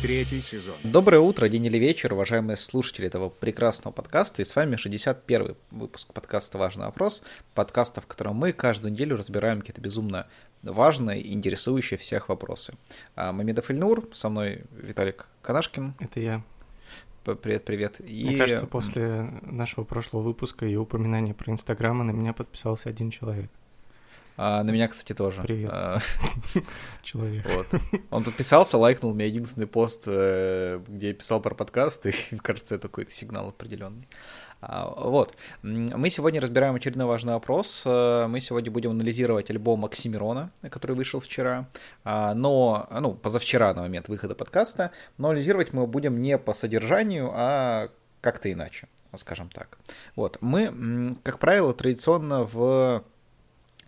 Третий сезон. Доброе утро, день или вечер, уважаемые слушатели этого прекрасного подкаста. И с вами 61 выпуск подкаста «Важный вопрос». Подкаста, в котором мы каждую неделю разбираем какие-то безумно важные и интересующие всех вопросы. А, Мамедов Ильнур, со мной Виталик Канашкин. Это я. Привет, привет. И... Мне кажется, после нашего прошлого выпуска и упоминания про Инстаграма на меня подписался один человек. А, на меня, кстати, тоже. Привет. А, Человек. Вот. Он подписался, лайкнул мне единственный пост, э, где я писал про подкаст, и кажется, это какой-то сигнал определенный. А, вот. Мы сегодня разбираем очередной важный вопрос. Э, мы сегодня будем анализировать альбом Оксимирона, который вышел вчера, а, но, ну, позавчера на момент выхода подкаста, но анализировать мы будем не по содержанию, а как-то иначе, скажем так. Вот. Мы, как правило, традиционно в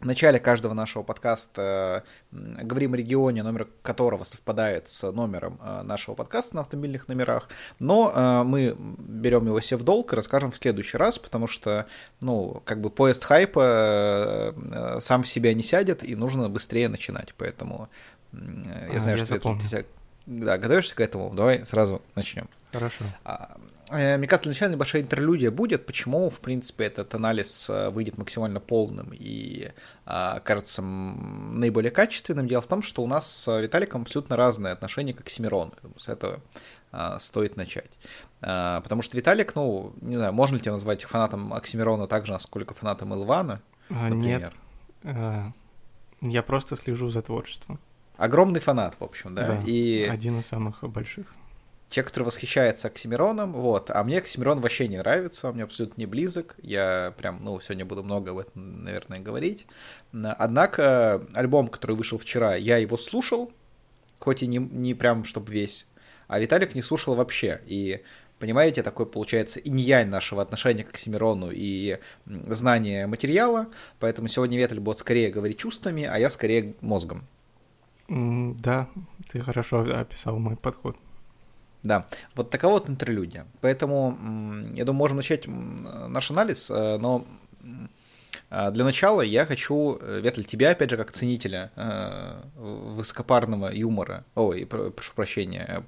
в начале каждого нашего подкаста говорим о регионе, номер которого совпадает с номером э, нашего подкаста на автомобильных номерах, но э, мы берем его себе в долг и расскажем в следующий раз, потому что, ну, как бы поезд хайпа э, сам в себя не сядет, и нужно быстрее начинать, поэтому я а, знаю, я что запомню. ты да, готовишься к этому, давай сразу начнем. Хорошо. А, мне кажется, начальная небольшая интерлюдия будет, почему, в принципе, этот анализ э, выйдет максимально полным и а, кажется наиболее качественным. Дело в том, что у нас с Виталиком абсолютно разные отношения к Оксимирону. С этого а, стоит начать. А, потому что Виталик, ну, не знаю, можно ли тебя назвать фанатом Оксимирона так же, насколько фанатом Илвана? Например? Нет. Я просто слежу за творчеством. Огромный фанат, в общем, да. Да, и... один из самых больших те, кто восхищается Оксимироном, вот, а мне Оксимирон вообще не нравится, он мне абсолютно не близок, я прям, ну, сегодня буду много об этом, наверное, говорить. Однако альбом, который вышел вчера, я его слушал, хоть и не, не прям, чтобы весь, а Виталик не слушал вообще, и Понимаете, такой получается инь-янь нашего отношения к Оксимирону и знания материала, поэтому сегодня Ветель будет скорее говорить чувствами, а я скорее мозгом. Да, ты хорошо описал мой подход. Да, вот такова вот интерлюдия. Поэтому, я думаю, можем начать наш анализ, э, но э, для начала я хочу, э, Ветль, тебя, опять же, как ценителя высокопарного юмора, ой, прошу прощения,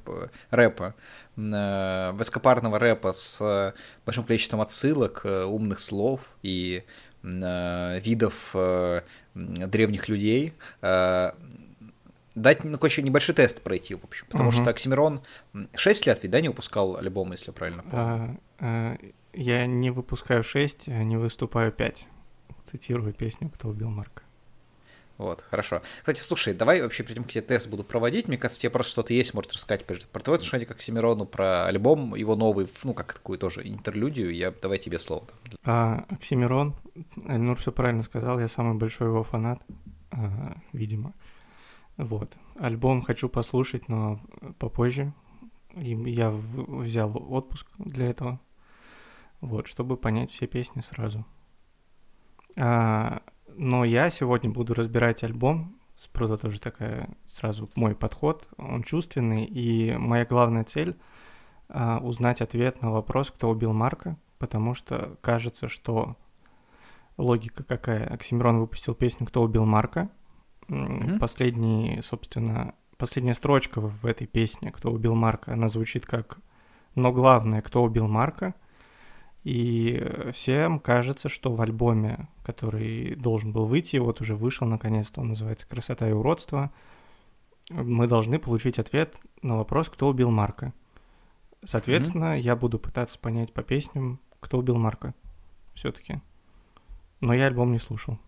рэпа, высокопарного рэпа с большим количеством отсылок, умных слов и видов древних людей, дать ну, короче, небольшой тест пройти, в общем. Потому угу. что Оксимирон 6 лет ведь, да, не выпускал альбом, если правильно помню? А, а, я не выпускаю 6, а не выступаю 5. Цитирую песню «Кто убил Марка». Вот, хорошо. Кстати, слушай, давай вообще перед тем, как я тест буду проводить, мне кажется, тебе просто что-то есть, может рассказать про твое отношение к Оксимирону, про альбом его новый, ну, как такую тоже интерлюдию, я давай тебе слово. А, Оксимирон, Эльнур все правильно сказал, я самый большой его фанат, а, видимо. Вот. Альбом хочу послушать, но попозже. И я взял отпуск для этого. Вот, чтобы понять все песни сразу. А, но я сегодня буду разбирать альбом. Спрода тоже такая сразу мой подход. Он чувственный. И моя главная цель а, узнать ответ на вопрос, кто убил Марка. Потому что кажется, что логика какая. Оксимирон выпустил песню «Кто убил Марка», Mm-hmm. Последний, собственно, последняя строчка в этой песне «Кто убил Марка», она звучит как «Но главное, кто убил Марка», и всем кажется, что в альбоме, который должен был выйти, вот уже вышел наконец-то, он называется «Красота и уродство», мы должны получить ответ на вопрос, кто убил Марка. Соответственно, mm-hmm. я буду пытаться понять по песням, кто убил Марка все-таки. Но я альбом не слушал.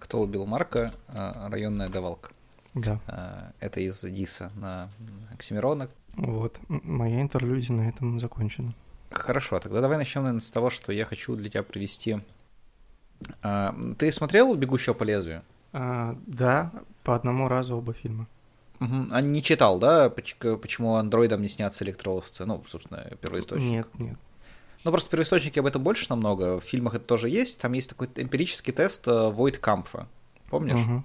Кто убил Марка? А, районная давалка. Да. А, это из Диса на Оксимирона. Вот. Моя интерлюдия на этом закончена. Хорошо, тогда давай начнем, наверное, с того, что я хочу для тебя привести. А, ты смотрел «Бегущего по лезвию»? А, да, по одному разу оба фильма. Угу. А не читал, да, почему андроидам не снятся электроовцы? Ну, собственно, первоисточник. Нет, нет. Ну, просто первоисточники об этом больше намного. В фильмах это тоже есть. Там есть такой эмпирический тест Войт э, Кампфа. Помнишь? Угу.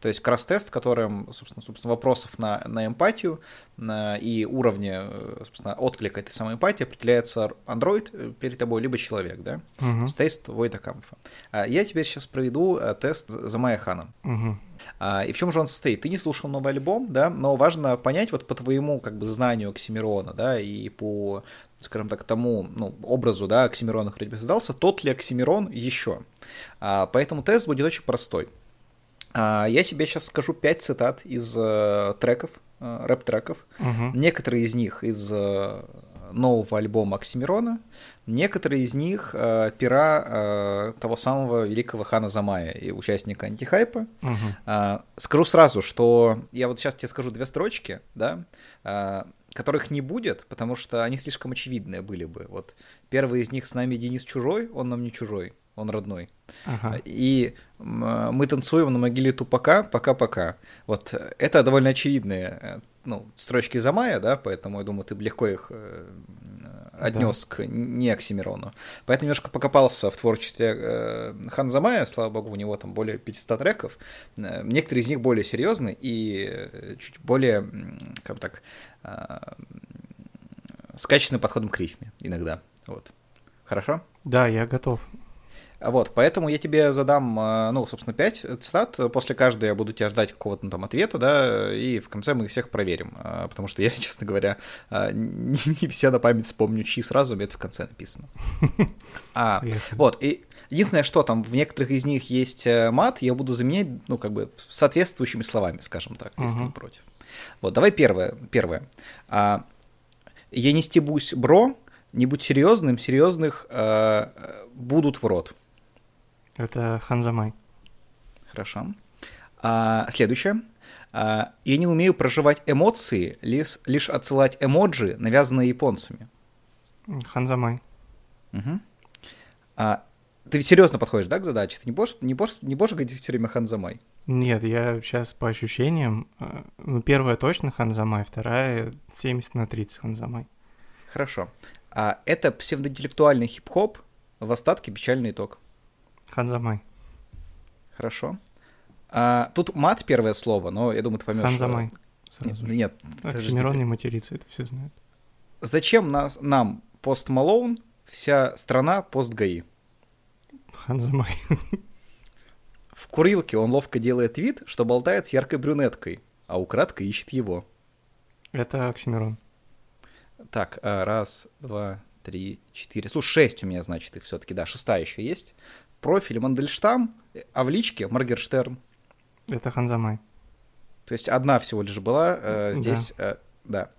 То есть кросс-тест, которым, собственно, собственно вопросов на, на эмпатию на, и уровне, э, собственно, отклика этой самой эмпатии определяется Android э, перед тобой, либо человек, да? Угу. Тест Войта Камфа. А Я тебе сейчас проведу тест за Майя Ханом. Угу. А, И в чем же он состоит? Ты не слушал новый альбом, да, но важно понять вот по твоему как бы знанию Оксимирона, да, и по, скажем так, тому ну, образу, да, Оксимирона, который тебе создался, тот ли Оксимирон еще. А, Поэтому тест будет очень простой. А, Я тебе сейчас скажу пять цитат из э, треков, э, рэп-треков. Угу. Некоторые из них из э, нового альбома Оксимирона, некоторые из них э, пера э, того самого великого Хана Замая и участника антихайпа. Угу. А, Скажу сразу, что я вот сейчас тебе скажу две строчки, да, а, которых не будет, потому что они слишком очевидные были бы. Вот первый из них с нами Денис чужой, он нам не чужой, он родной. Ага. И мы танцуем на могиле Тупака, пока-пока. Вот это довольно очевидные э, ну, строчки за мая, да, поэтому я думаю, ты легко их э, отнес к не Оксимирону. Поэтому немножко покопался в творчестве э, Хан Замая, слава богу, у него там более 500 треков. Э, Некоторые из них более серьезные и чуть более, как бы так, э, с качественным подходом к рифме иногда. Вот. Хорошо? Да, я готов. А Вот, поэтому я тебе задам, э, ну, собственно, 5 цитат. После каждой я буду тебя ждать какого-то ну, там ответа, да, и в конце мы их всех проверим. э, Потому что я, честно говоря, э, не, не все на память вспомню, чьи сразу, меня это в конце написано. А, вот, и единственное, что там в некоторых из них есть мат, я буду заменять, ну, как бы, соответствующими словами, скажем так, если ты не против. Вот, давай первое. первое. А, я не стебусь, бро, не будь серьезным, серьезных э, будут в рот. Это Ханзамай. Хорошо. А, следующее. А, я не умею проживать эмоции, лишь, лишь отсылать эмоджи, навязанные японцами. Ханзамай. Мгм. А, ты серьезно подходишь, да, к задаче? Ты не будешь, не будешь, не будешь говорить все время ханзамай? Нет, я сейчас по ощущениям... э, Ну, первая точно Ханзамай, вторая 70 на 30 Ханзамай. Хорошо. А, это псевдоинтеллектуальный хип-хоп, в остатке печальный итог. Ханзамай. Хорошо. А, тут мат первое слово, но я думаю, ты поймешь. Ханзамай. Нет, Сразу же. нет Оксимирон не матерится, это все знают. Зачем нас, нам пост Малоун, вся страна пост ГАИ? Ханзамай. В курилке он ловко делает вид, что болтает с яркой брюнеткой, а украдкой ищет его. Это Оксимирон. Так, а, раз, два, три, четыре. Слушай, шесть у меня, значит, их все-таки, да, шестая еще есть. Профиль Мандельштам, а в личке Моргерштерн. Это Ханзамай. То есть одна всего лишь была э, Да. здесь, э, да.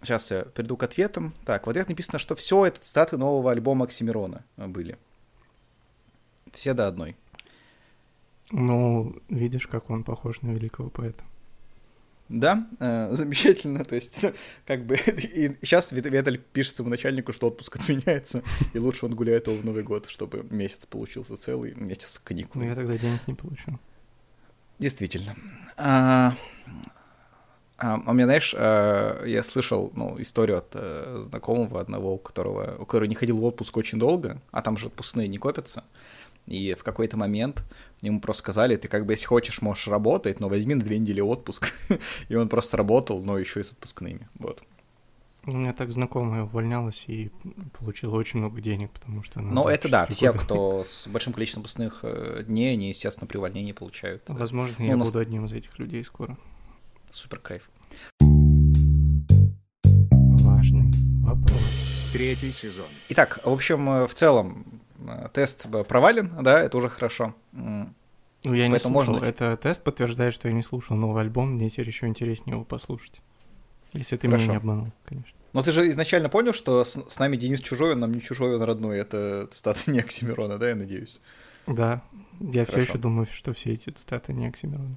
сейчас я перейду к ответам. Так, в ответ написано, что все это цитаты нового альбома Оксимирона были. Все до одной. Ну, видишь, как он похож на великого поэта. Да, э, замечательно. То есть, ну, как бы, и сейчас Виталий пишет своему начальнику, что отпуск отменяется, и лучше он гуляет его в Новый год, чтобы месяц получился целый, месяц каникул. я тогда денег не получу. Действительно. А, а, у меня, знаешь, а, я слышал ну, историю от э, знакомого одного, у которого, у которого не ходил в отпуск очень долго, а там же отпускные не копятся. И в какой-то момент ему просто сказали, ты как бы, если хочешь, можешь работать, но возьми на две недели отпуск. И он просто работал, но еще и с отпускными. Вот. У меня так знакомая увольнялась и получила очень много денег, потому что она... Но за это да, четыре все, года- кто с большим количеством отпускных э, дней, они, естественно, при увольнении получают. Возможно, Ну, я нас- буду одним из этих людей скоро. Супер кайф. Важный вопрос. Третий сезон. Итак, в общем, э, в целом тест провален, да, это уже хорошо. Ну, я не Поэтому слушал. можно- Это тест подтверждает, что я не слушал новый альбом. Мне теперь еще интереснее его послушать. Если ты Хорошо. меня не обманул, конечно. Но ты же изначально понял, что с, с нами Денис чужой, он нам не чужой, он родной. Это цитата не Оксимирона, да, я надеюсь. Да, я все Хорошо. еще думаю, что все эти цитаты не Оксимирона.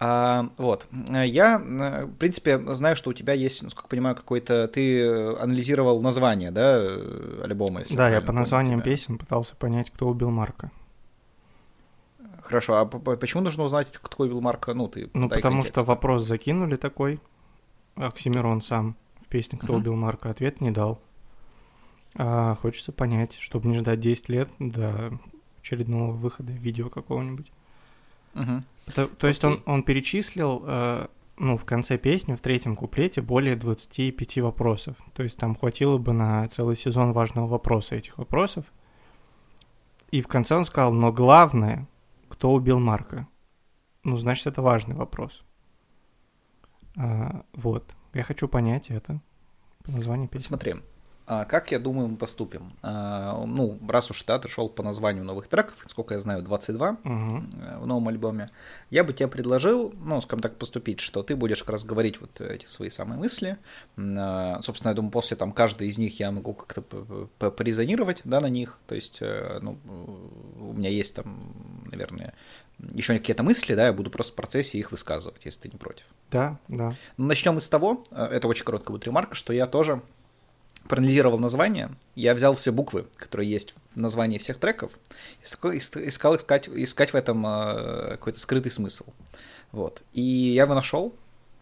А, вот. Я, э, в принципе, знаю, что у тебя есть, насколько понимаю, какой-то... Ты анализировал название, да, э, альбома, если да, я по названиям тебя. песен пытался понять, кто убил Марка. Хорошо, а почему нужно узнать, кто убил Марка? Ну, ты Ну, потому контекста. что вопрос закинули такой. Оксимирон сам в песне «Кто Мгм. убил Марка» ответ не дал. А хочется понять, чтобы не ждать 10 лет до очередного выхода видео какого-нибудь. То, то есть он, он перечислил, э, ну, в конце песни, в третьем куплете, более 25 вопросов. То есть там хватило бы на целый сезон важного вопроса этих вопросов. И в конце он сказал, но главное, кто убил Марка? Ну, значит, это важный вопрос. А, вот. Я хочу понять это по названию песни. Смотри, как я думаю, мы поступим? А, Ну, раз уж ты шел по названию новых треков, сколько я знаю, 22 Мгм. э, в новом альбоме, я бы тебе предложил, ну, скажем так, поступить, что ты будешь как раз говорить вот эти свои самые мысли. А, Собственно, я думаю, после там каждой из них я могу как-то порезонировать, да, на них. То есть, э, ну, у меня есть там, наверное, еще какие-то мысли, да, я буду просто в процессе их высказывать, если ты не против. Да, да. Начнем с того, э, это очень короткая будет ремарка, что я тоже проанализировал название, я взял все буквы, которые есть в названии всех треков, искал, ис- искал искать, искать в этом э, какой-то скрытый смысл. Вот. И я его нашел.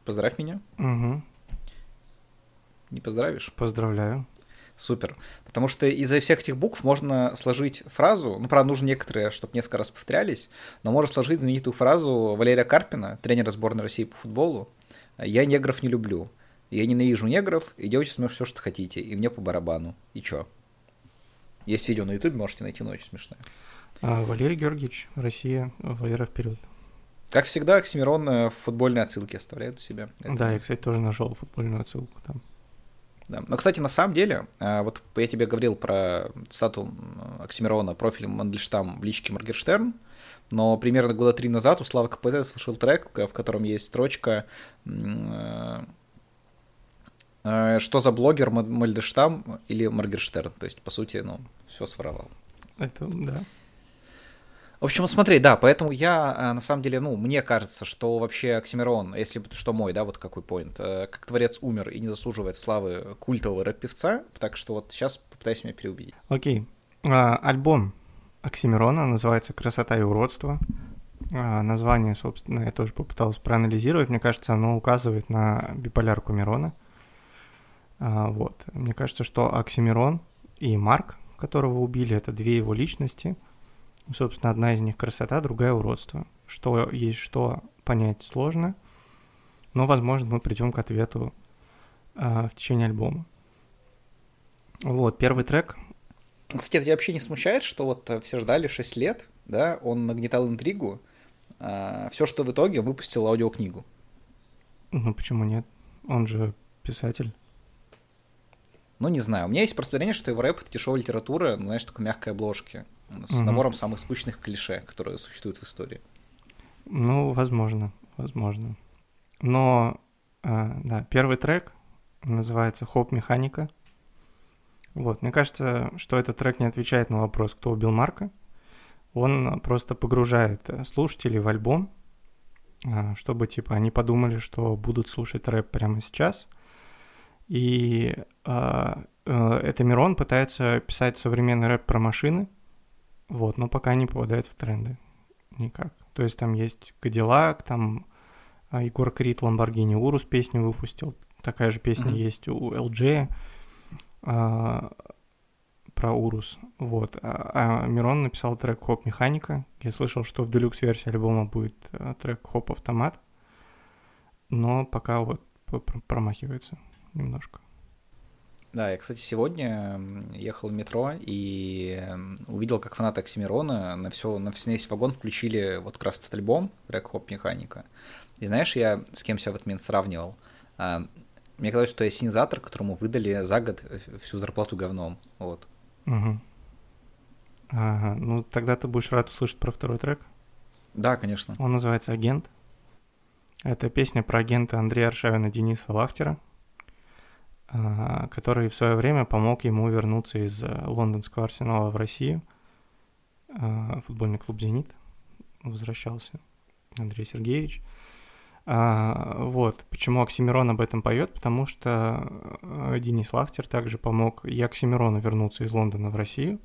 Поздравь меня. Мгм. Не поздравишь? Поздравляю. Супер. Потому что из-за всех этих букв можно сложить фразу, ну, правда, нужно некоторые, чтобы несколько раз повторялись, но можно сложить знаменитую фразу Валерия Карпина, тренера сборной России по футболу. «Я негров не люблю. Я ненавижу негров, и делайте со мной все, что хотите, и мне по барабану. И чё?» Есть видео на ютубе, можете найти, но очень смешное. А, Валерий Георгиевич, Россия, Валера вперед. Как всегда, Оксимирон э, футбольные отсылки оставляет у себя. Это- Да, я, кстати, тоже нашел футбольную отсылку там. Да. Но, кстати, на самом деле, а, вот я тебе говорил про цитату Оксимирона профилем Мандельштам в личке Моргенштерн, но примерно года три назад у Славы КПЗ слышал трек, в котором есть строчка э, «Что за блогер Ма- Мандельштам или Моргенштерн?» То есть, по сути, ну, все своровал. Это, да. В общем, смотри, да, поэтому я, э, на самом деле, ну, мне кажется, что вообще Оксимирон, если что мой, да, вот какой поинт, э, как творец умер и не заслуживает славы культового рэп-певца, так что вот сейчас попытаюсь меня переубедить. Окей. А, альбом Оксимирона называется «Красота и уродство». А, название, собственно, я тоже попытался проанализировать. Мне кажется, оно указывает на биполярку Мирона. А, вот. Мне кажется, что Оксимирон и Марк, которого убили, это две его личности. Собственно, одна из них красота, другая уродство. Что есть что понять сложно, но, возможно, мы придем к ответу а, в течение альбома. Вот, первый трек Кстати, это тебя вообще не смущает, что вот э, все ждали 6 лет, да, он нагнетал интригу, все, что в итоге выпустил аудиокнигу. Ну почему нет? Он же писатель. Ну, не знаю, у меня есть просто мнение, что его рэп — это дешевая литература, ну, знаешь, такой мягкой обложки, с Мгм. набором самых скучных клише, которые существуют в истории. Ну, возможно, возможно. Но, а, да, первый трек называется «Хоп Механика». Вот, мне кажется, что этот трек не отвечает на вопрос, кто убил Марка. Он просто погружает э, слушателей в альбом, а, чтобы, типа, они подумали, что будут слушать рэп прямо сейчас. И а, э, это Мирон пытается писать современный рэп про машины, вот, но пока не попадает в тренды никак. То есть там есть Cadillac, там а, Егор Крид Lamborghini Urus песню выпустил. Такая же песня Мгм. есть у LG а, про Urus. Вот. А, а Мирон написал трек Хоп Механика. Я слышал, что в делюкс-версии альбома будет а, трек Хоп Автомат. Но пока вот промахивается немножко. Да, я, кстати, сегодня ехал в метро и увидел, как фанаты Оксимирона на все, на весь вагон включили вот как раз этот альбом трек Хоп Механика. И знаешь, я с кем себя в этот момент сравнивал? А, мне казалось, что я синизатор, которому выдали за год всю зарплату говном. Вот. Мгм. Ага, ну тогда ты будешь рад услышать про второй трек. Да, конечно. Он называется «Агент». Это песня про агента Андрея Аршавина Дениса Лахтера, который в свое время помог ему вернуться из а, лондонского арсенала в Россию. А, Футбольный клуб «Зенит» возвращался Андрей Сергеевич. А, Вот, почему Оксимирон об этом поет, потому что а, Денис Лахтер также помог и Оксимирону вернуться из Лондона в Россию,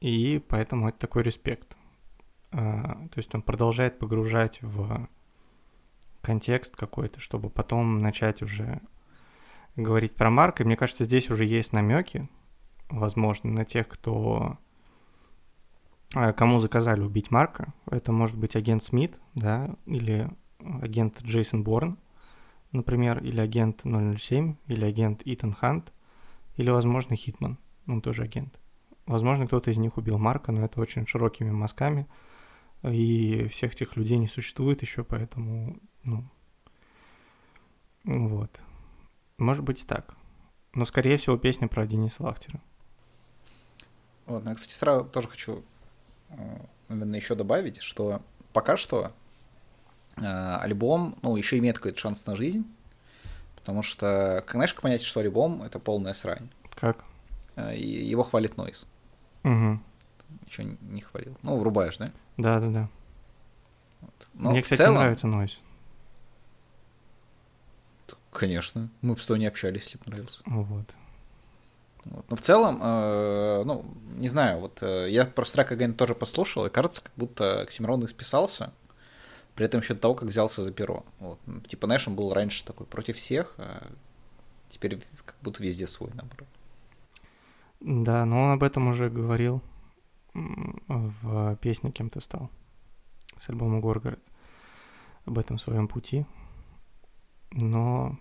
и поэтому это такой респект. А, То есть он продолжает погружать в контекст какой-то, чтобы потом начать уже говорить про Марка. Мне кажется, здесь уже есть намеки, возможно, на тех, кто а, кому заказали убить Марка. Это может быть агент Смит, да, или агент Джейсон Борн, например, или агент 007, или агент Итан Хант, или, возможно, Хитман, он тоже агент. Возможно, кто-то из них убил Марка, но это очень широкими мазками, и всех этих людей не существует еще, поэтому, ну, вот. Может быть так. Но, скорее всего, песня про Дениса Лахтера. Вот, ну, я, кстати, сразу тоже хочу, э, наверное, еще добавить, что пока что э, альбом, ну, еще имеет какой-то шанс на жизнь, потому что, как, знаешь, как понять, что альбом — это полная срань? Как? Э, его хвалит Нойз. Угу. Еще не хвалил. Ну, врубаешь, да? Да-да-да. Вот. Но Мне, кстати, целом, нравится Нойз. Конечно, мы бы с тобой не общались, если бы нравился. Вот. Вот. Но в целом, э, ну, не знаю, вот э, я просто трек Again тоже послушал, и кажется, как будто Оксимирон исписался, при этом еще до того, как взялся за перо. Вот. Ну, Типа, знаешь, он был раньше такой против всех, а теперь как будто везде свой, наоборот. Да, но он об этом уже говорил в песне «Кем ты стал» с альбома «Горгород». Об этом своем пути. Но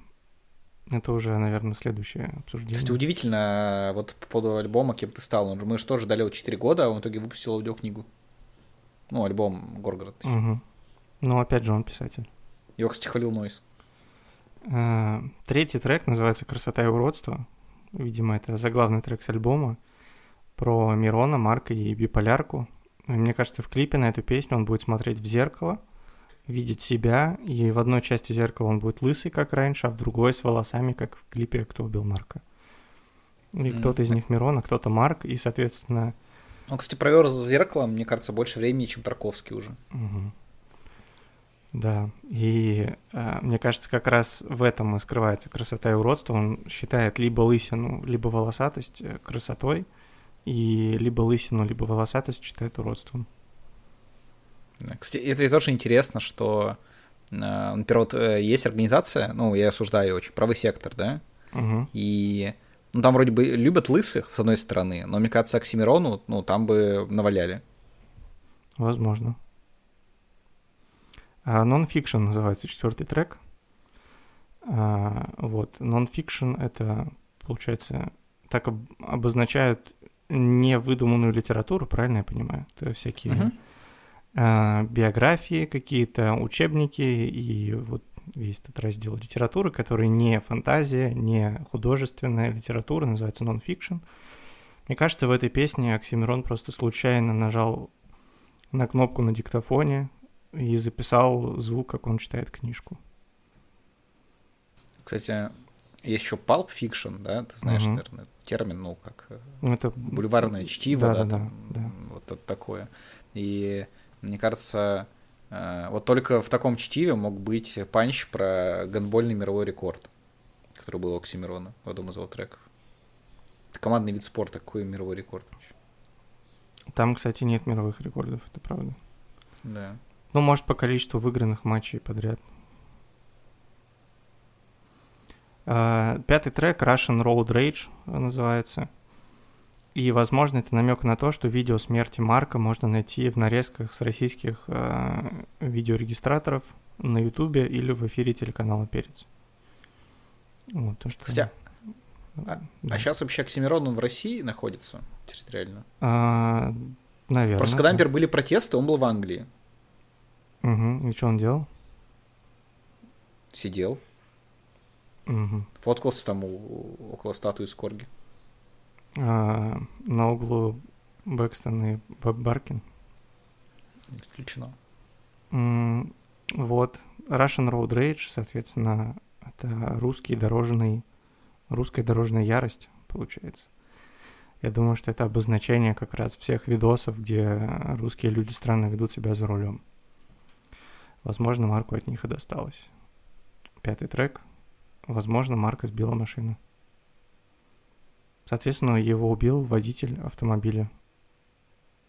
это уже, наверное, следующее обсуждение. Кстати, удивительно, вот по поводу альбома «Кем ты стал», он же- мы же тоже ждали его 4 года, а он в итоге выпустил аудиокнигу. Ну, альбом «Горгород». Мгм. Ну, опять же, он писатель. Его, кстати, хвалил Нойс. Э, Третий трек называется «Красота и уродство». Видимо, это заглавный трек с альбома про Мирона, Марка и биполярку. Мне кажется, в клипе на эту песню он будет смотреть в зеркало, видеть себя, и в одной части зеркала он будет лысый, как раньше, а в другой с волосами, как в клипе «Кто убил Марка». И Мгм. кто-то из них Мирон, а кто-то Марк, и, соответственно, Он, кстати, провел за зеркалом, мне кажется, больше времени, чем Тарковский уже. Мгм. Да, и э, мне кажется, как раз в этом и скрывается красота и уродство. Он считает либо лысину, либо волосатость э, красотой, и либо лысину, либо волосатость считает уродством. Кстати, это тоже интересно, что, э, например, вот э, есть организация, ну, я осуждаю ее очень, правый сектор, да, Мгм. и ну, там вроде бы любят лысых, с одной стороны, но, мне кажется, Оксимирону, ну, там бы наваляли. Возможно. А, Non-Fiction называется четвертый трек. А, вот. Non-Fiction — это, получается, так об- обозначают невыдуманную литературу, правильно я понимаю? Это всякие Мгм. А, биографии какие-то, учебники и вот весь этот раздел литературы, который не фантазия, не художественная литература, называется non-fiction. Мне кажется, в этой песне Оксимирон просто случайно нажал на кнопку на диктофоне и записал звук, как он читает книжку. Кстати, есть еще Pulp Fiction, да, ты знаешь, Мгм. наверное, термин, ну, как э, Ну, это бульварное чтиво, да, Да-да-да, там, да. вот это такое. И мне кажется, э, вот только в таком чтиве мог быть панч про гандбольный мировой рекорд, который был у Оксимирона в одном из его треков. Это командный вид спорта, какой мировой рекорд вообще? Там, кстати, нет мировых рекордов, это правда. Да. Ну, может, по количеству выигранных матчей подряд. А, Пятый трек Russian Road Rage называется. И, возможно, это намек на то, что видео смерти Марка можно найти в нарезках с российских а, видеорегистраторов на Ютубе или в эфире телеканала Перец. Вот, то, что... Кстати, а- Да. А сейчас вообще Оксимирон, он в России находится территориально? А, наверное. Просто когда, например, были протесты, он был в Англии. Мгм. И что он делал? Сидел, Мгм. фоткался там у- около статуи Скорги. А, на углу Бэкстон и Б- Баркин. Исключено. М, Вот. Russian Road Rage, соответственно, это русский дорожный, русская дорожная ярость, получается. Я думаю, что это обозначение как раз всех видосов, где русские люди странно ведут себя за рулем. Возможно, Марку от них и досталось. Пятый трек. Возможно, Марка сбила машину. Соответственно, его убил водитель автомобиля.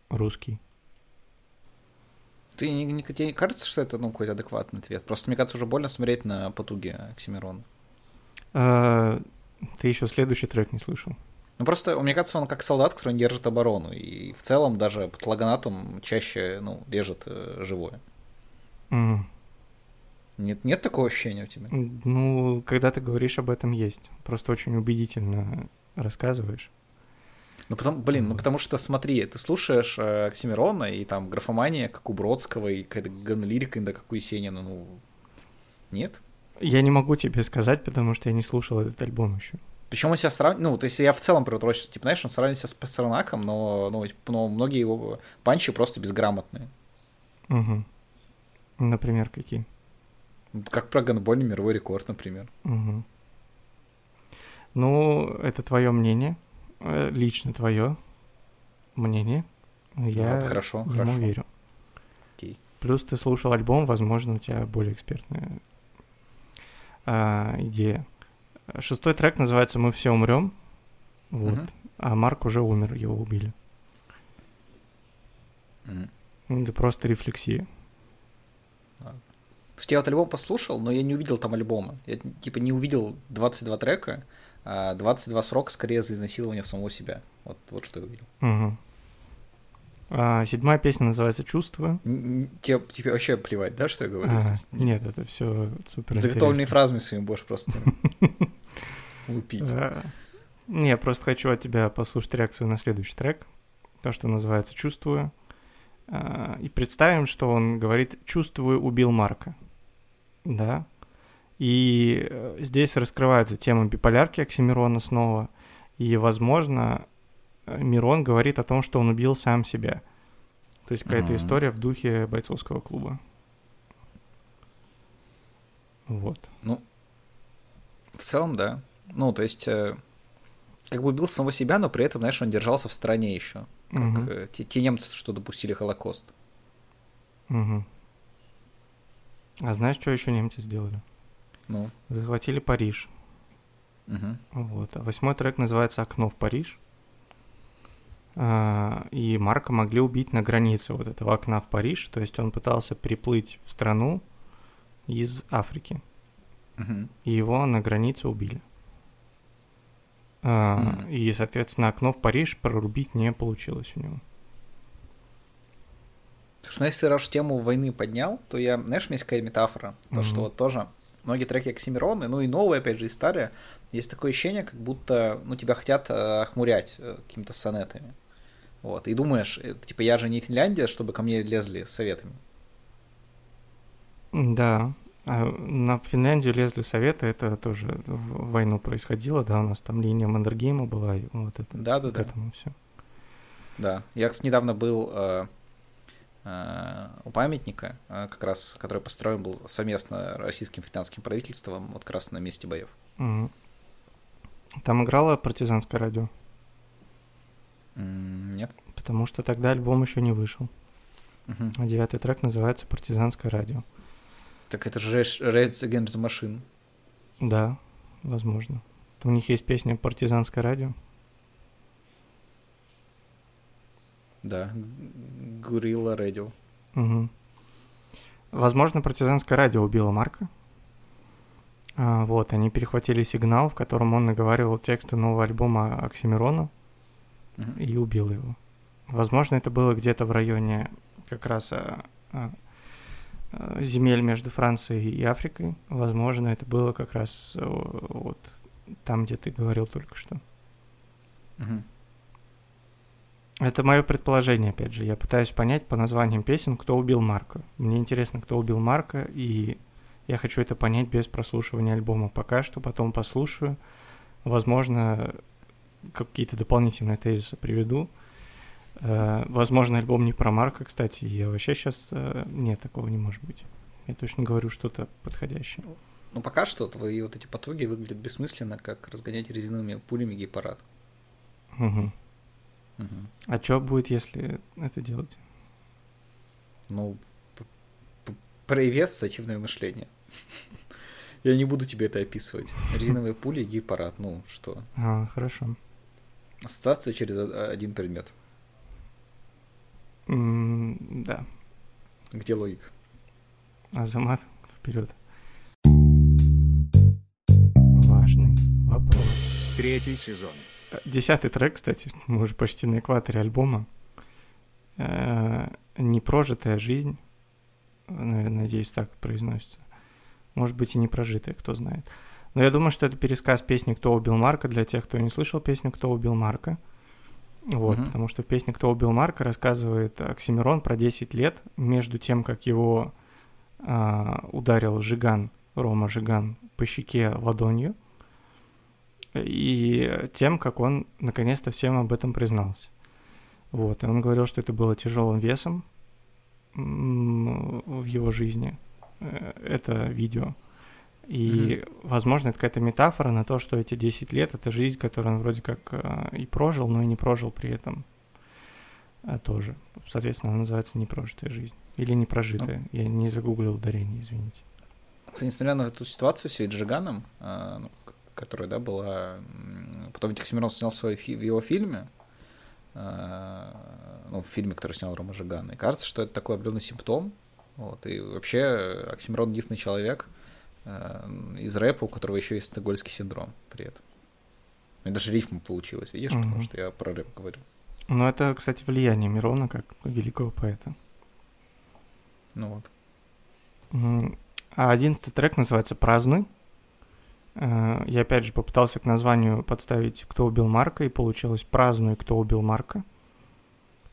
Русский. Ты не, не- тебе не кажется, что это ну, какой-то адекватный ответ? Просто мне кажется, уже больно смотреть на потуги Оксимирона. А, Ты еще следующий трек не слышал. Ну просто, мне кажется, он как солдат, который не держит оборону. И в целом даже под лаганатом чаще ну, режет э, живое. Mm. Нет, нет такого ощущения у тебя? Ну, когда ты говоришь об этом, есть. Просто очень убедительно рассказываешь. Ну, потом, блин, ну потому что, смотри, ты слушаешь э, Оксимирона и там графомания, как у Бродского, и какая-то ганлирика, да, как у Есенина, ну, нет? Я не могу тебе сказать, потому что я не слушал этот альбом еще. Причем он себя сравнивает, ну, то есть я в целом превращаюсь, типа, знаешь, он сравнивает себя с Пастернаком, но, ну, но многие его панчи просто безграмотные. Угу. Например, какие? Как про гандбольный мировой рекорд, например. Угу. Ну, это твое мнение, э, лично твое мнение. Я вот, хорошо, ему хорошо. верю. Окей. Плюс ты слушал альбом, возможно, у тебя более экспертная а, идея. Шестой трек называется «Мы все умрем». Вот. Мгм. А Марк уже умер, его убили. Мгм. Это просто рефлексия. Кстати, я вот альбом послушал, но я не увидел там альбома. Я, типа, не увидел 22 трека, а 22 срока скорее за изнасилование самого себя. Вот, вот что я увидел. Мгм. А, седьмая песня называется н- Тебе, тебе вообще плевать, да, что я говорю? А, есть, нет, это все супер Заготовленные фразами своими будешь просто лупить. А, Не, я просто хочу от тебя послушать реакцию на следующий трек, то, что называется «Чувствую». А, И представим, что он говорит «Чувствую, убил Марка». Да. И э, здесь раскрывается тема биполярки Оксимирона снова. И, возможно, э, Мирон говорит о том, что он убил сам себя. То есть какая-то Мгм. история в духе бойцовского клуба. Вот. В целом, да. Ну, то есть, э, как бы убил самого себя, но при этом, знаешь, он держался в стороне еще. Как Мгм. э, те, те немцы, что допустили Холокост. Мгм. А знаешь, что еще немцы сделали? Ну, Захватили Париж. мгм. Вот. А восьмой трек называется «Окно в Париж». А, И Марка могли убить на границе вот этого окна в Париж. То есть он пытался приплыть в страну из Африки. Мгм. И его на границе убили. А, Мгм. И, соответственно, окно в Париж прорубить не получилось у него. Слушай, ну если раз тему войны поднял, то я, знаешь, у меня есть какая метафора, то, что Мгм. вот тоже многие треки Оксимирона, ну и новые, опять же, и старые, есть такое ощущение, как будто, ну, тебя хотят э, охмурять э, какими-то сонетами. Вот, и думаешь, э, типа, я же не Финляндия, чтобы ко мне лезли с советами. Да. А на Финляндию лезли советы, это тоже в войну происходило, да, у нас там линия Мандергейма была, и вот это Да-да-да. к этому все. Да, я, недавно был у памятника, э, как раз, который построен был совместно российским финляндским правительством, вот как раз на месте боев. Там играло партизанское радио, Нет? потому что тогда альбом еще не вышел. Мгм. А девятый трек называется «Партизанское радио». Так это же Reds Against the Machine. Да, возможно. У них есть песня «Партизанское радио». Да, Gorilla Radio. Мгм. Возможно, партизанское радио убило Марка. А, вот, они перехватили сигнал, в котором он наговаривал тексты нового альбома Оксимирона Мгм. и убил его. Возможно, это было где-то в районе как раз а, а, а, земель между Францией и Африкой. Возможно, это было как раз э, вот там, где ты говорил только что. Мгм. Это мое предположение, опять же. Я пытаюсь понять по названиям песен, кто убил Марка. Мне интересно, кто убил Марка, и я хочу это понять без прослушивания альбома пока что, потом послушаю. Возможно, какие-то дополнительные тезисы приведу. Э, Возможно, альбом не про Марка, кстати. Я вообще сейчас... Нет, такого не может быть. Я точно говорю что-то подходящее. Ну, пока что твои вот эти потуги выглядят бессмысленно, как разгонять резиновыми пулями гей-парад. Мгм. Мгм. А что будет, если это делать? Ну, п- п- прояви ассоциативное мышление. Я не буду тебе это описывать. Резиновые пули, гей-парад, ну что? А, хорошо. Ассоциация через один предмет. Да. Где логика? Азамат, вперед. Важный вопрос. Третий сезон. Десятый трек, кстати, мы уже почти на экваторе альбома. Э, Непрожитая жизнь, наверное, надеюсь, так произносится. Может быть, и не прожитая, кто знает. Но я думаю, что это пересказ песни «Кто убил Марка» для тех, кто не слышал песню «Кто убил Марка». Вот, Мгм. потому что в песне «Кто убил Марка» рассказывает Оксимирон про 10 лет между тем, как его а, ударил Жиган, Рома Жиган, по щеке ладонью, и тем, как он наконец-то всем об этом признался. Вот, и он говорил, что это было тяжелым весом в его жизни, э, это видео. И, возможно, это какая-то метафора на то, что эти 10 лет — это жизнь, которую он вроде как э, и прожил, но и не прожил при этом э, тоже. Соответственно, она называется «Непрожитая жизнь». Или «Непрожитая». Я не загуглил ударение, извините. Кстати, несмотря на эту ситуацию с Джиганом, ну, которая, да, была... Потом Оксимирон снял свой фи- в его фильме, э, ну, в фильме, который снял Рома Жиган. И кажется, что это такой определенный симптом. Вот. И вообще Оксимирон единственный человек э, из рэпа, у которого еще есть стокгольмский синдром при этом. И даже рифма получилась, видишь, потому Мгм. что я про рэп говорю. Но это, кстати, влияние Мирона как великого поэта. Ну вот. А одиннадцатый трек называется «Празднуй». Э, Я опять же попытался к названию подставить «Кто убил Марка», и получилось «Празднуй, кто убил Марка».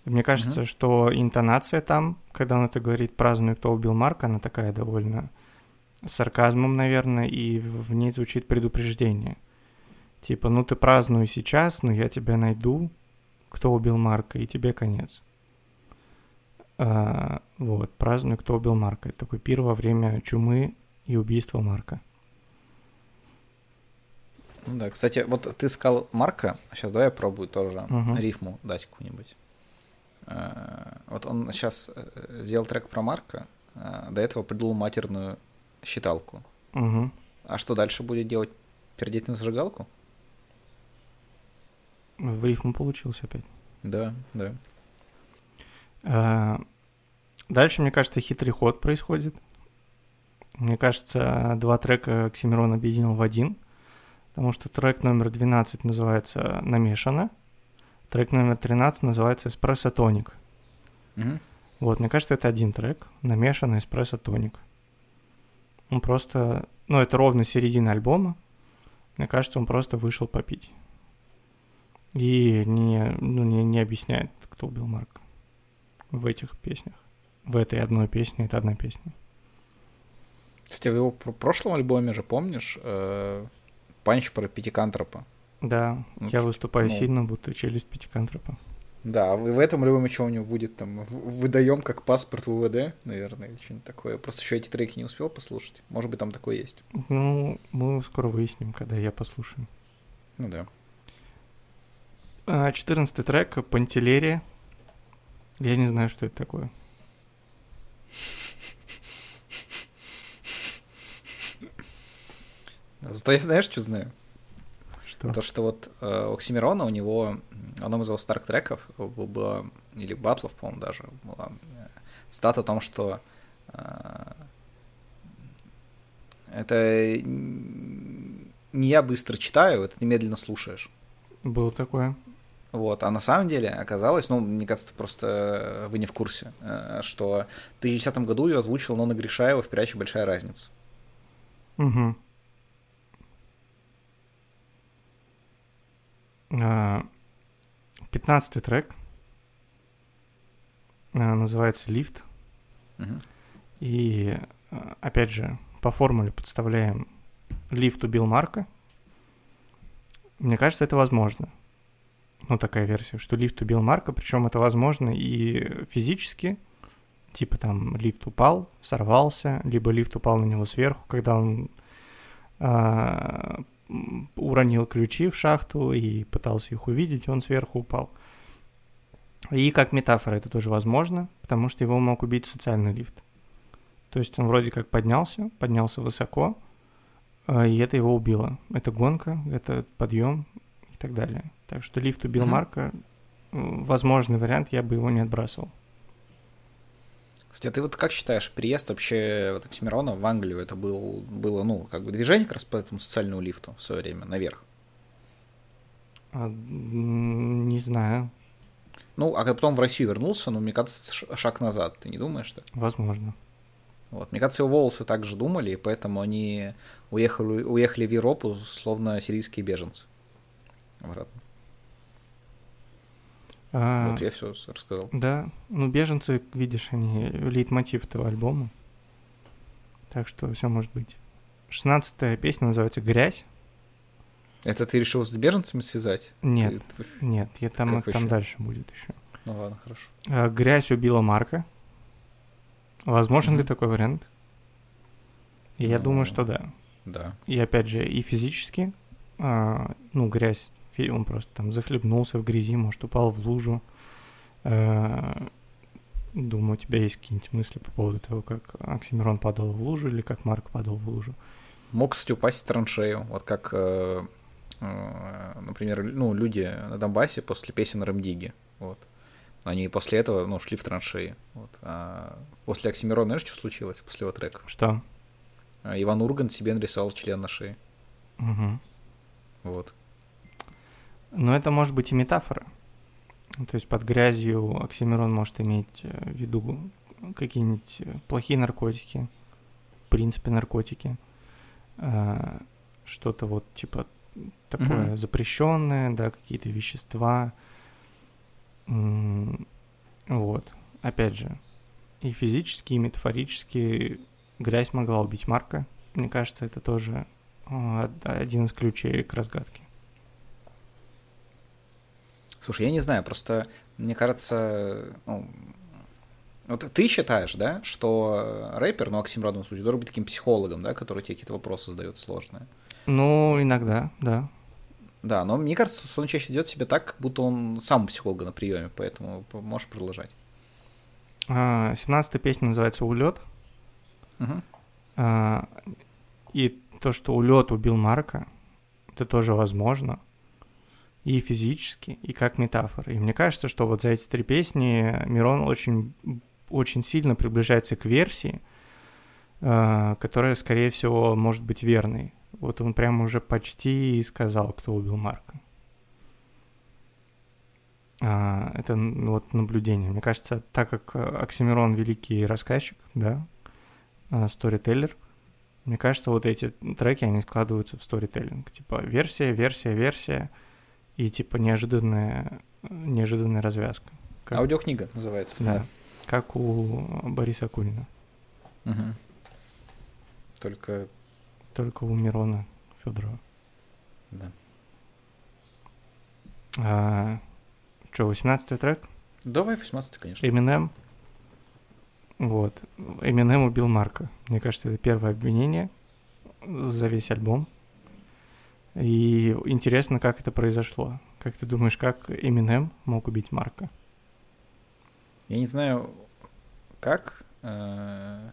И Мне кажется, Мгм. что интонация там, когда он это говорит «Празднуй, кто убил Марка», она такая довольно с сарказмом, наверное, и в в ней звучит предупреждение. Типа, ну ты празднуй сейчас, но я тебя найду, кто убил Марка, и тебе конец. А, вот, празднуй, кто убил Марка. Это такой пир во время чумы и убийства Марка. Ну да, кстати, вот ты сказал Марка, а сейчас давай я пробую тоже Мгм. рифму дать какую-нибудь. Э, Вот он сейчас э, сделал трек про Марка, э, до этого придумал матерную считалку. Мгм. А что дальше будет делать? Пердеть на зажигалку? В рифму получился опять. Да, да. А, Дальше, мне кажется, хитрый ход происходит. Мне кажется, два трека Оксимирон объединил в один, потому что трек номер 12 называется «Намешано», трек номер 13 называется «Эспрессо тоник». Мгм. Вот, мне кажется, это один трек, намешанный эспрессо тоник. Он просто, ну, это ровно середина альбома. Мне кажется, он просто вышел попить. И не, ну, не, не объясняет, кто убил Марка в этих песнях. В этой одной песне, это одна песня. Кстати, в его пр- прошлом альбоме же, помнишь, э, панч про Пятикантропа? Да, Ну, я выступаю ну. сильно, будто челюсть пятикантропа. Да, в в этом альбоме что у него будет там? Выдаем как паспорт ВВД, наверное, или что-нибудь такое. Просто еще эти треки не успел послушать. Может быть, там такое есть. Ну, мы скоро выясним, когда я послушаю. Ну да. А, 14 трек «Пантелерия». Я не знаю, что это такое. Зато я знаешь, что знаю? Что? То, что вот э, у Оксимирона, у него в одном из его старых треков был- было, или батлов, по-моему, даже, была э, цитата о том, что э, это не я быстро читаю, это ты медленно слушаешь. Было такое. Вот, а на самом деле оказалось, ну, мне кажется, просто э, вы не в курсе, э, что в 2010 году ее озвучил Нона Гришаева в передаче «Большая разница». Угу. Пятнадцатый трек а, называется «Лифт». Мгм. И, а, опять же, по формуле подставляем лифт убил Марка. Мне кажется, это возможно. Ну, такая версия, что лифт убил Марка, причем это возможно и физически, типа там лифт упал, сорвался, либо лифт упал на него сверху, когда он уронил ключи в шахту и пытался их увидеть, он сверху упал. И как метафора это тоже возможно, потому что его мог убить социальный лифт. То есть он вроде как поднялся, поднялся высоко, а, и это его убило. Это гонка, это подъем и так далее. Так что лифт убил Мгм. Марка. Возможный вариант, я бы его не отбрасывал. Кстати, а ты вот как считаешь, приезд вообще вот Оксимирона в Англию, это был, было, ну, как бы движение как раз по этому социальному лифту в свое время, наверх? А, не знаю. Ну, а потом в Россию вернулся, но мне кажется, шаг назад. Ты не думаешь, что? Возможно. Вот. Мне кажется, его волосы также думали, и поэтому они уехали, уехали в Европу, словно сирийские беженцы. Обратно. А, вот я все рассказал. Да, ну беженцы, видишь, они лейтмотив этого альбома. Так что все может быть. Шестнадцатая песня называется «Грязь». Это ты решил с беженцами связать? Нет, ты... нет, я там, там дальше будет еще. Ну ладно, хорошо. А, «Грязь» убила Марка. Возможен mm-hmm. ли такой вариант? Я ну, думаю, что да. Да. И опять же, и физически, а, ну, грязь, он просто там захлебнулся в грязи, может, упал в лужу. А, думаю, у тебя есть какие-нибудь мысли по поводу того, как Оксимирон падал в лужу или как Марк падал в лужу? Мог, кстати, упасть в траншею, вот как, э, э, например, ну, люди на Донбассе после песен Рамдиги, вот. Они после этого, ну, шли в траншеи. Вот. А после Оксимирона, знаешь, что случилось после его трека? Что? Иван Ургант себе нарисовал член на шее. Угу. Вот. Но это может быть и метафора. То есть под грязью Оксимирон может иметь э, в виду какие-нибудь э, плохие наркотики, в принципе наркотики, а, что-то вот типа такое mm запрещенное, да, какие-то вещества. Вот. Опять же, и физически, и метафорически грязь могла убить Марка. Мне кажется, это тоже один из ключей к разгадке. Слушай, я не знаю, просто мне кажется, ну, вот ты считаешь, да, что рэпер, ну, Оксимирон в случае, должен быть таким психологом, да, который тебе какие-то вопросы задает сложные? Ну, иногда, да. Да, но мне кажется, что он чаще ведет себя так, как будто он сам психолога на приеме, поэтому можешь продолжать. А, семнадцатая песня называется «Улет». Угу. А, и то, что улет убил Марка, это тоже возможно. И физически, и как метафора. И мне кажется, что вот за эти три песни Мирон очень, очень сильно приближается к версии, а, которая, скорее всего, может быть верной. Вот он прямо уже почти сказал, кто убил Марка. А, это вот наблюдение. Мне кажется, так как Оксимирон великий рассказчик, да, сторителлер, мне кажется, вот эти треки, они складываются в сторителлинг. Типа версия, версия, версия, и типа неожиданная, неожиданная развязка. Как... Аудиокнига называется. Да, да, как у Бориса Кунина. Угу. Только только у Мирона Федорова. Да. А, что, 18 трек? Давай 18 конечно. Eminem. Вот. Eminem убил Марка. Мне кажется, это первое обвинение за весь альбом. И интересно, как это произошло. Как ты думаешь, как Eminem мог убить Марка? Я не знаю, как. Э,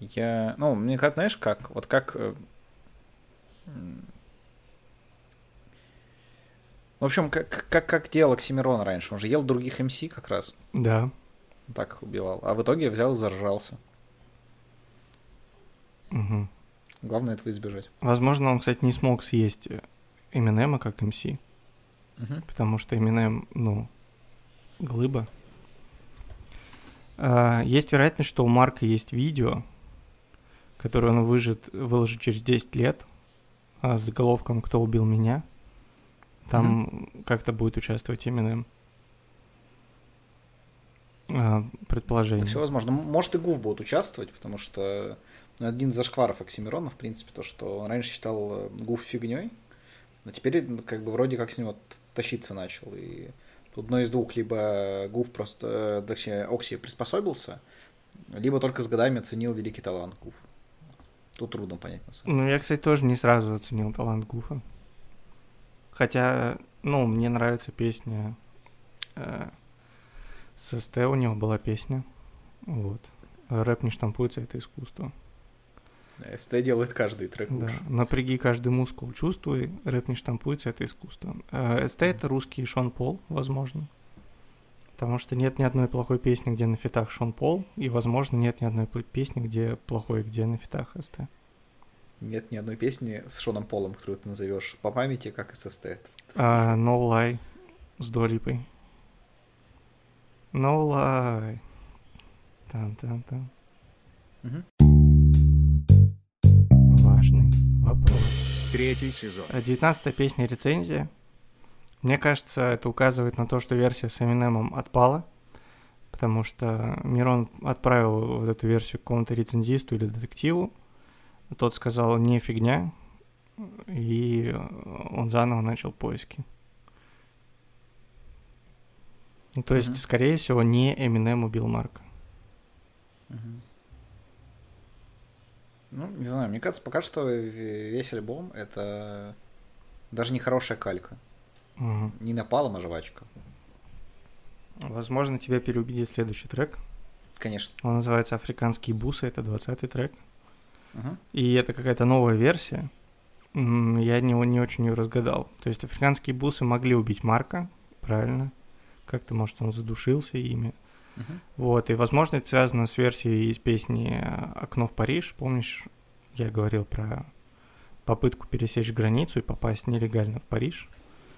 я, ну, мне как, знаешь, как, вот как... Э, в общем, как, как, как делал Оксимирон раньше. Он же ел других МС как раз. Да. Так их убивал. А в итоге взял и заржался. Угу. Главное этого избежать. Возможно, он, кстати, не смог съесть Эминема как МС. Угу. Потому что Эминем, ну, глыба. А, есть вероятность, что у Марка есть видео, который он выжит, выложит через 10 лет а, с заголовком «Кто убил меня?». Там mm-hmm. как-то будет участвовать именно а, предположение. все возможно. Может, и Гуф будет участвовать, потому что один из зашкваров Оксимирона, в принципе, то, что он раньше считал э, Гуф фигней, но теперь ну, как бы вроде как с него тащиться начал. И тут одно из двух, либо Гуф просто, э, точнее, Окси приспособился, либо только с годами оценил великий талант Гуфа. Тут трудно понять, на самом деле. Ну, я, кстати, тоже не сразу оценил талант Гуфа. Хотя, ну, мне нравится песня э, с СТ у него была песня. Вот. Рэп не штампуется, это искусство. СТ делает каждый трек да. Напряги каждый мускул, чувствуй, рэп не штампуется, это искусство. Э, СТ это русский Шон Пол, возможно. Потому что нет ни одной плохой песни, где на фитах Шон Пол, и, возможно, нет ни одной песни, где плохой, где на фитах СТ. Нет ни одной песни с Шоном Полом, которую ты назовешь по памяти, как ССТ. А, no Lie с Долипой. No Lie. Там-там-там. Мгм. Важный вопрос. Третий сезон. Девятнадцатая песня рецензия. Мне кажется, это указывает на то, что версия с Эминемом отпала, потому что Мирон отправил вот эту версию какому-то рецензисту или детективу. Тот сказал не фигня, и он заново начал поиски. Ну, то есть, Мгм. скорее всего, не Эминем убил Марка. Мгм. Ну, не знаю, мне кажется, пока что весь альбом это даже не хорошая калька. Мгм. Не напалом, а жвачка. Возможно, тебя переубедит следующий трек. Конечно. Он называется «Африканские бусы», это 20-й трек. Мгм. И это какая-то новая версия. Я не, не очень ее разгадал. То есть африканские бусы могли убить Марка, правильно? Как-то, может, он задушился ими. Мгм. Вот, и, возможно, это связано с версией из песни «Окно в Париж». Помнишь, я говорил про попытку пересечь границу и попасть нелегально в Париж?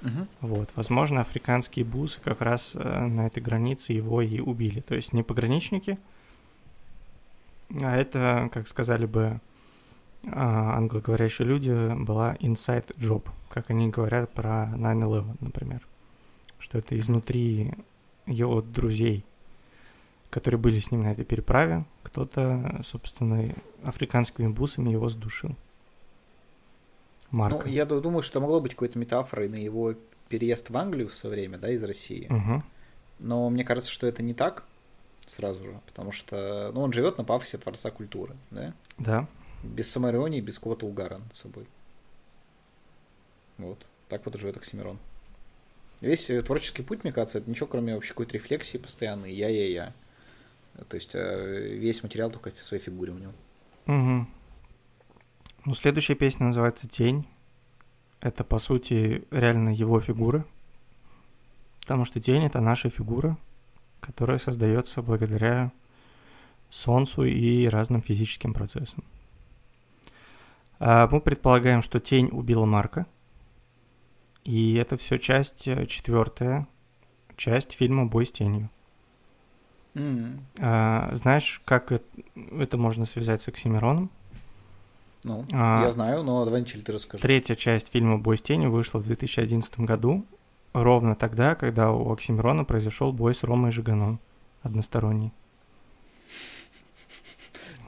Мгм. Вот, возможно, африканские бусы как раз э, на этой границе его и убили. То есть не пограничники, а это, как сказали бы а, англоговорящие люди, была inside job, как они говорят про 9-11, например. Что это изнутри его друзей, которые были с ним на этой переправе, кто-то, собственно, африканскими бусами его сдушил. Марка. Ну, я ду- думаю, что могло быть какой-то метафорой на его переезд в Англию в свое время, да, из России. Мгм. Но мне кажется, что это не так сразу же, потому что ну, он живет на пафосе Творца культуры, да? Да. Без самоиронии, без какого-то угара над собой. Вот. Так вот живет Оксимирон. Весь э, творческий путь, мне кажется, это ничего, кроме вообще какой-то рефлексии постоянной. Я-я-я. То есть э, весь материал только в своей фигуре у него. Угу. Ну, следующая песня называется «Тень». Это, по сути, реально его фигура. Потому что тень — это наша фигура, которая создается благодаря солнцу и разным физическим процессам. А Мы предполагаем, что тень убила Марка. И это все часть, э, четвертая часть фильма «Бой с тенью». М, А, знаешь, как это, это можно связать с Оксимироном? Ну, А, я знаю, но давай начали ты расскажи. Третья часть фильма «Бой с тенью» вышла в 2011 году, ровно тогда, когда у Оксимирона произошел бой с Ромой Жиганом, односторонний.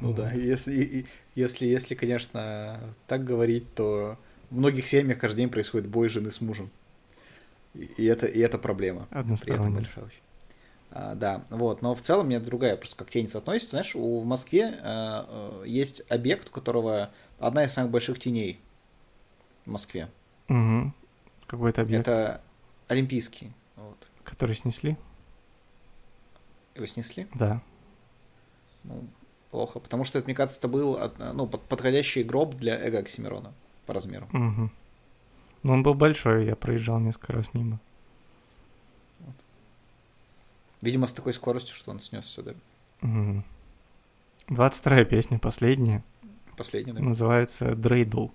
Ну да, если, если, если, конечно, так говорить, то в многих семьях каждый день происходит бой жены с мужем. И, это, и это проблема. При этом Односторонний. большая очень. А, да, вот, но в целом мне другая, просто как тень соотносится. Знаешь, у, в Москве э, э, есть объект, у которого одна из самых больших теней в Москве. Мгм. Какой-то объект, Это Олимпийский. Вот. который снесли? Его снесли? Да. Ну, плохо. Потому что это, мне кажется, это был от- ну, под- подходящий гроб для эго Оксимирона по размеру. Мгм. Но он был большой, я проезжал несколько раз мимо. Видимо, с такой скоростью, что он снес сюда. Мгм. 22 песня, последняя, Последний, да? называется «Дрейдл».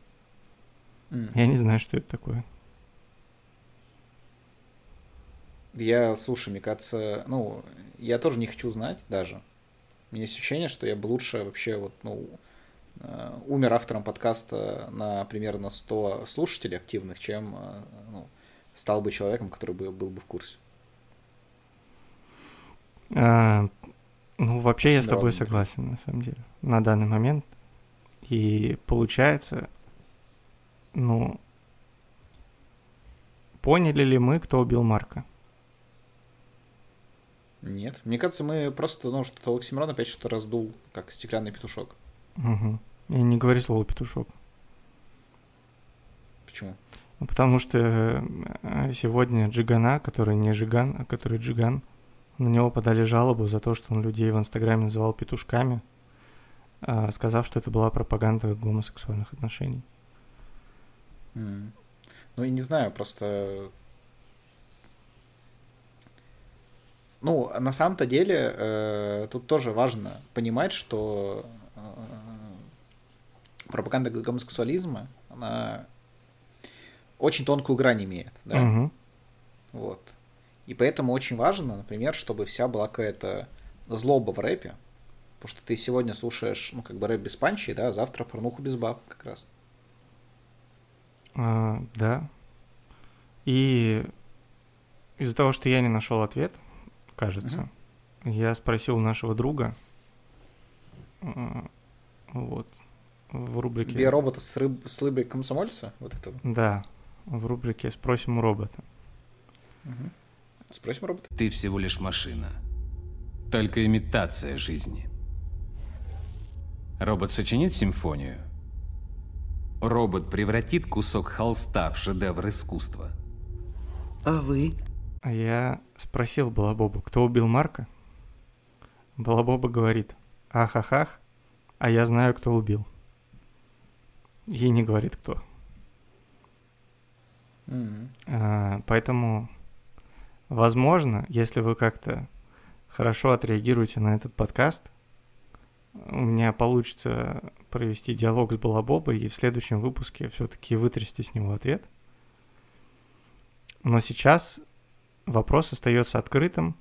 М. Я не знаю, что это такое. Я, слушай, мне кажется, ну, я тоже не хочу знать даже. У меня есть ощущение, что я бы лучше вообще вот, ну, э, умер автором подкаста на примерно 100 слушателей активных, чем э, ну, стал бы человеком, который бы, был бы в курсе. А, ну, вообще я с тобой согласен, на самом деле, на данный момент. И получается, ну, поняли ли мы, кто убил Марка? Нет. Мне кажется, мы просто, ну, что-то Оксимирон опять что-то раздул, как стеклянный петушок. Мгм. Я не говори слово петушок. Почему? Ну, Потому что э, сегодня Джигана, который не Жиган, а который Джиган, на него подали жалобу за то, что он людей в Инстаграме называл петушками, а, сказав, что это была пропаганда гомосексуальных отношений. М. Ну, и не знаю, просто... Ну, на самом-то деле, э, тут тоже важно понимать, что э, пропаганда гомосексуализма, она очень тонкую грань имеет, да? Мгм. Вот. И поэтому очень важно, например, чтобы вся была какая-то злоба в рэпе. Потому что ты сегодня слушаешь, ну, как бы рэп без панчей, да, а завтра порнуху без баб как раз. А, да. И из-за того, что я не нашел ответ, кажется, я спросил у нашего друга, а, вот, в рубрике... Биоробота с, рыб... с рыбой комсомольца, вот этого. Да, в рубрике «Спросим у робота». Мгм. Спросим робота. Ты всего лишь машина. Только имитация жизни. Робот сочинит симфонию. Робот превратит кусок холста в шедевр искусства. А вы? А я спросил Балабобу, кто убил Марка? Балабоба говорит, ах-ах-ах, а я знаю, кто убил. И не говорит, кто. Мгм. А, Поэтому, возможно, если вы как-то хорошо отреагируете на этот подкаст, у меня получится провести диалог с Балабобой и в следующем выпуске все-таки вытрясти с него ответ. Но сейчас вопрос остается открытым,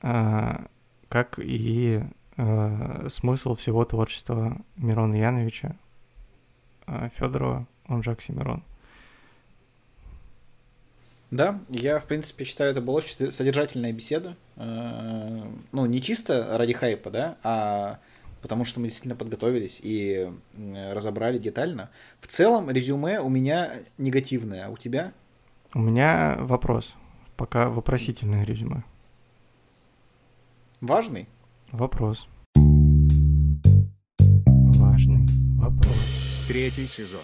а, как и а, смысл всего творчества Мирона Яновича Федорова, он же Оксимирон. Да, я, в принципе, считаю, это была очень содержательная беседа. Э, Ну, не чисто ради хайпа, да, а потому что мы действительно подготовились и разобрали детально. В целом, резюме у меня негативное, а у тебя? У меня вопрос. Пока вопросительное резюме. Важный? Вопрос. Важный вопрос. Третий сезон.